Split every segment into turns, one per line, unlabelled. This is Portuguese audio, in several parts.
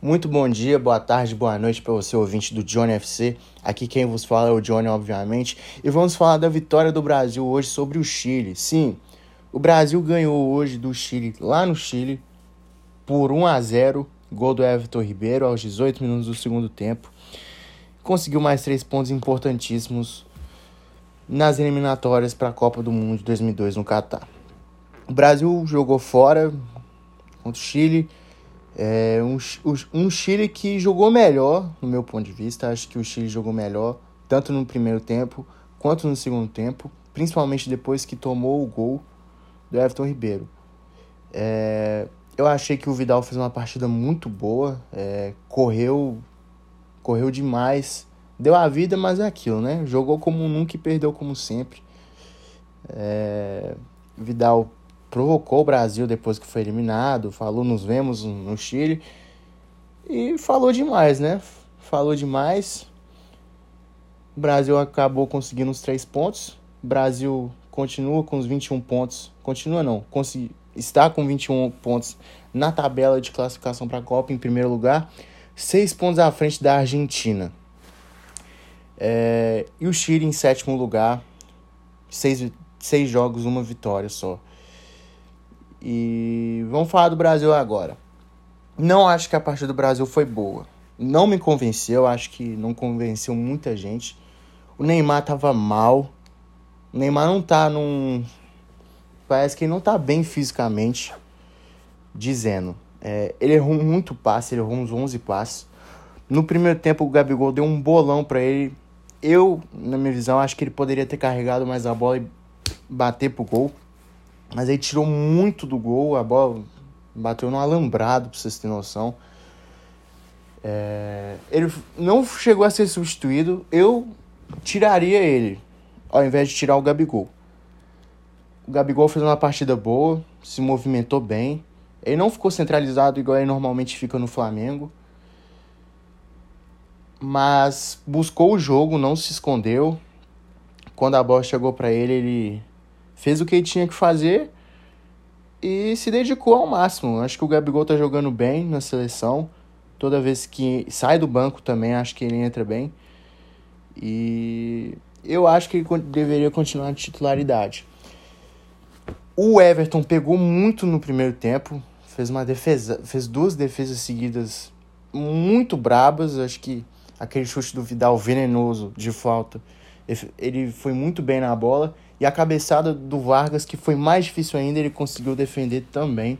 Muito bom dia, boa tarde, boa noite para você, ouvinte do Johnny FC. Aqui quem vos fala é o Johnny, obviamente. E vamos falar da vitória do Brasil hoje sobre o Chile. Sim, o Brasil ganhou hoje do Chile, lá no Chile, por 1 a 0 Gol do Everton Ribeiro aos 18 minutos do segundo tempo. Conseguiu mais três pontos importantíssimos nas eliminatórias para a Copa do Mundo de 2002 no Catar. O Brasil jogou fora contra o Chile é um, um Chile que jogou melhor, no meu ponto de vista. Acho que o Chile jogou melhor, tanto no primeiro tempo quanto no segundo tempo, principalmente depois que tomou o gol do Everton Ribeiro. É, eu achei que o Vidal fez uma partida muito boa, é, correu, correu demais, deu a vida, mas é aquilo, né? Jogou como nunca e perdeu como sempre. É, Vidal provocou o Brasil depois que foi eliminado, falou nos vemos no Chile e falou demais, né? Falou demais. O Brasil acabou conseguindo os três pontos. O Brasil continua com os 21 pontos. Continua não, consegui, está com 21 pontos na tabela de classificação para a Copa em primeiro lugar, seis pontos à frente da Argentina. É, e o Chile em sétimo lugar, seis, seis jogos, uma vitória só. E vamos falar do Brasil agora. Não acho que a partida do Brasil foi boa. Não me convenceu, acho que não convenceu muita gente. O Neymar tava mal. O Neymar não tá num. Parece que ele não tá bem fisicamente. Dizendo. É, ele errou muito passe, ele errou uns 11 passes. No primeiro tempo, o Gabigol deu um bolão para ele. Eu, na minha visão, acho que ele poderia ter carregado mais a bola e bater pro gol. Mas aí tirou muito do gol, a bola bateu no alambrado, pra vocês terem noção. É, ele não chegou a ser substituído, eu tiraria ele, ao invés de tirar o Gabigol. O Gabigol fez uma partida boa, se movimentou bem. Ele não ficou centralizado igual ele normalmente fica no Flamengo. Mas buscou o jogo, não se escondeu. Quando a bola chegou para ele, ele fez o que ele tinha que fazer e se dedicou ao máximo. Acho que o Gabigol tá jogando bem na seleção. Toda vez que sai do banco também, acho que ele entra bem. E eu acho que ele deveria continuar de titularidade. O Everton pegou muito no primeiro tempo, fez uma defesa, fez duas defesas seguidas muito brabas. Acho que aquele chute do Vidal venenoso de falta, ele foi muito bem na bola. E a cabeçada do Vargas, que foi mais difícil ainda, ele conseguiu defender também.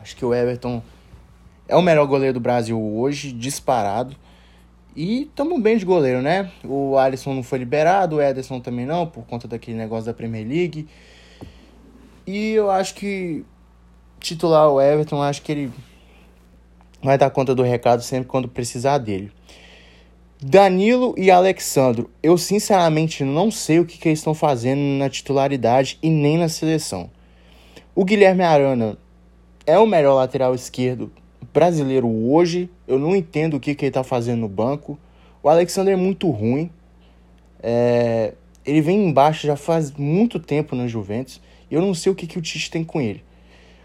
Acho que o Everton é o melhor goleiro do Brasil hoje, disparado. E estamos bem de goleiro, né? O Alisson não foi liberado, o Ederson também não, por conta daquele negócio da Premier League. E eu acho que titular o Everton, acho que ele vai dar conta do recado sempre quando precisar dele. Danilo e Alexandro, eu sinceramente não sei o que, que eles estão fazendo na titularidade e nem na seleção. O Guilherme Arana é o melhor lateral esquerdo brasileiro hoje. Eu não entendo o que, que ele está fazendo no banco. O Alexandre é muito ruim. É... Ele vem embaixo já faz muito tempo na Juventus. E eu não sei o que, que o Tite tem com ele.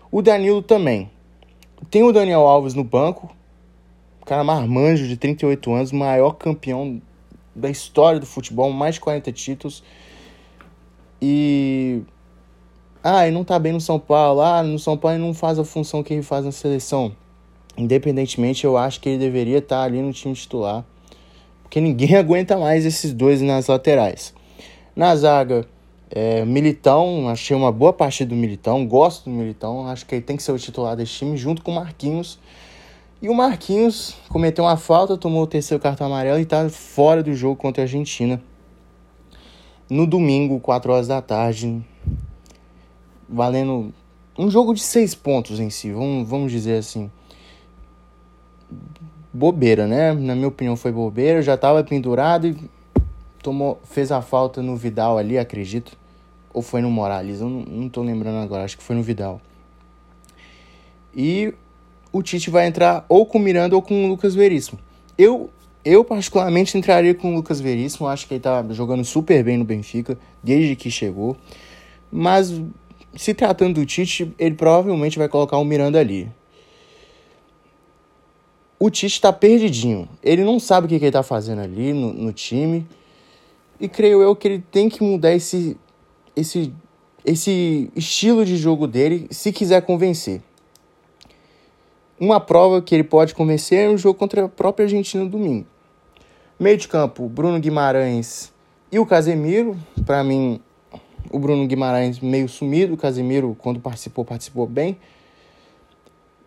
O Danilo também. Tem o Daniel Alves no banco cara marmanjo de 38 anos, maior campeão da história do futebol, mais de 40 títulos. E. Ah, ele não tá bem no São Paulo. Ah, no São Paulo ele não faz a função que ele faz na seleção. Independentemente, eu acho que ele deveria estar tá ali no time titular. Porque ninguém aguenta mais esses dois nas laterais. Na zaga, é, Militão, achei uma boa partida do Militão. Gosto do Militão. Acho que ele tem que ser o titular desse time, junto com o Marquinhos e o Marquinhos cometeu uma falta, tomou o terceiro cartão amarelo e está fora do jogo contra a Argentina. No domingo, 4 horas da tarde, valendo um jogo de seis pontos em si, vamos, vamos dizer assim. Bobeira, né? Na minha opinião foi bobeira, já estava pendurado e tomou, fez a falta no Vidal ali, acredito. Ou foi no Morales, eu não, não tô lembrando agora, acho que foi no Vidal. E o Tite vai entrar ou com o Miranda ou com o Lucas Veríssimo. Eu, eu particularmente entraria com o Lucas Veríssimo, acho que ele tá jogando super bem no Benfica desde que chegou. Mas se tratando do Tite, ele provavelmente vai colocar o Miranda ali. o Tite tá perdidinho. Ele não sabe o que, que ele tá fazendo ali no, no time. E creio eu que ele tem que mudar esse, esse, esse estilo de jogo dele se quiser convencer. Uma prova que ele pode convencer é um jogo contra a própria Argentina no domingo. Meio de campo, Bruno Guimarães e o Casemiro. Para mim, o Bruno Guimarães meio sumido. O Casemiro, quando participou, participou bem.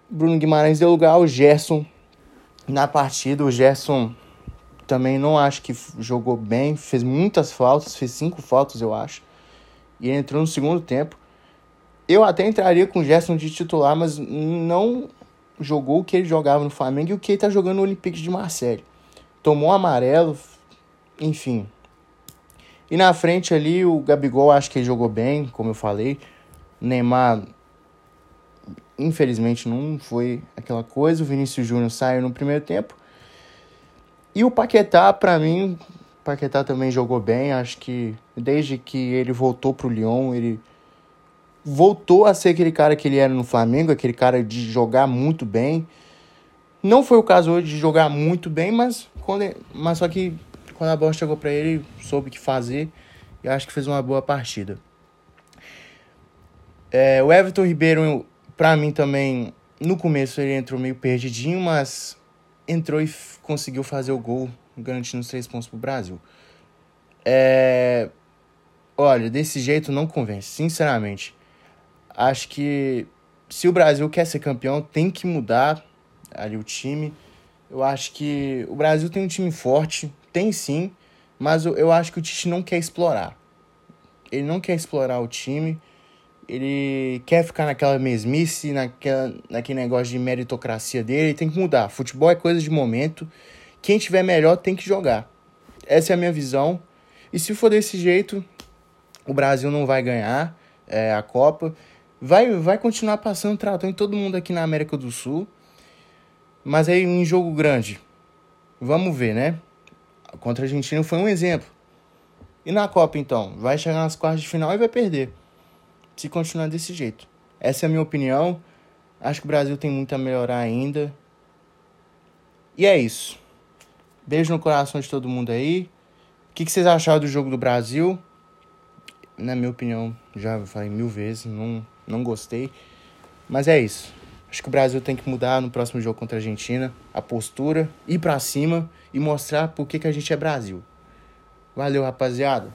Bruno Guimarães deu lugar ao Gerson na partida. O Gerson também não acho que jogou bem, fez muitas faltas, fez cinco faltas, eu acho. E entrou no segundo tempo. Eu até entraria com o Gerson de titular, mas não jogou o que ele jogava no Flamengo e o que ele tá jogando no Olympique de Marseille. Tomou amarelo, enfim. E na frente ali, o Gabigol acho que ele jogou bem, como eu falei. Neymar, infelizmente, não foi aquela coisa. O Vinícius Júnior saiu no primeiro tempo. E o Paquetá, para mim, Paquetá também jogou bem. Acho que desde que ele voltou pro Lyon, ele voltou a ser aquele cara que ele era no Flamengo, aquele cara de jogar muito bem. Não foi o caso hoje de jogar muito bem, mas, quando ele, mas só que quando a bola chegou para ele, soube o que fazer e acho que fez uma boa partida. É, o Everton Ribeiro, para mim também, no começo ele entrou meio perdidinho, mas entrou e conseguiu fazer o gol, garantindo os três pontos pro Brasil. É... Olha, desse jeito não convence, sinceramente. Acho que se o Brasil quer ser campeão, tem que mudar ali o time. Eu acho que o Brasil tem um time forte, tem sim, mas eu acho que o Tite não quer explorar. Ele não quer explorar o time ele quer ficar naquela mesmice, naquela, naquele negócio de meritocracia dele, ele tem que mudar. Futebol é coisa de momento. Quem tiver melhor tem que jogar. Essa é a minha visão. E se for desse jeito, o Brasil não vai ganhar é, a Copa. Vai, vai continuar passando trator em todo mundo aqui na América do Sul. Mas aí em jogo grande, vamos ver, né? Contra a Argentina foi um exemplo. E na Copa então? Vai chegar nas quartas de final e vai perder se continuar desse jeito. Essa é a minha opinião. Acho que o Brasil tem muito a melhorar ainda. E é isso. Beijo no coração de todo mundo aí. O que, que vocês acharam do jogo do Brasil? Na minha opinião, já falei mil vezes, não, não gostei. Mas é isso. Acho que o Brasil tem que mudar no próximo jogo contra a Argentina a postura, ir para cima e mostrar por que, que a gente é Brasil. Valeu, rapaziada.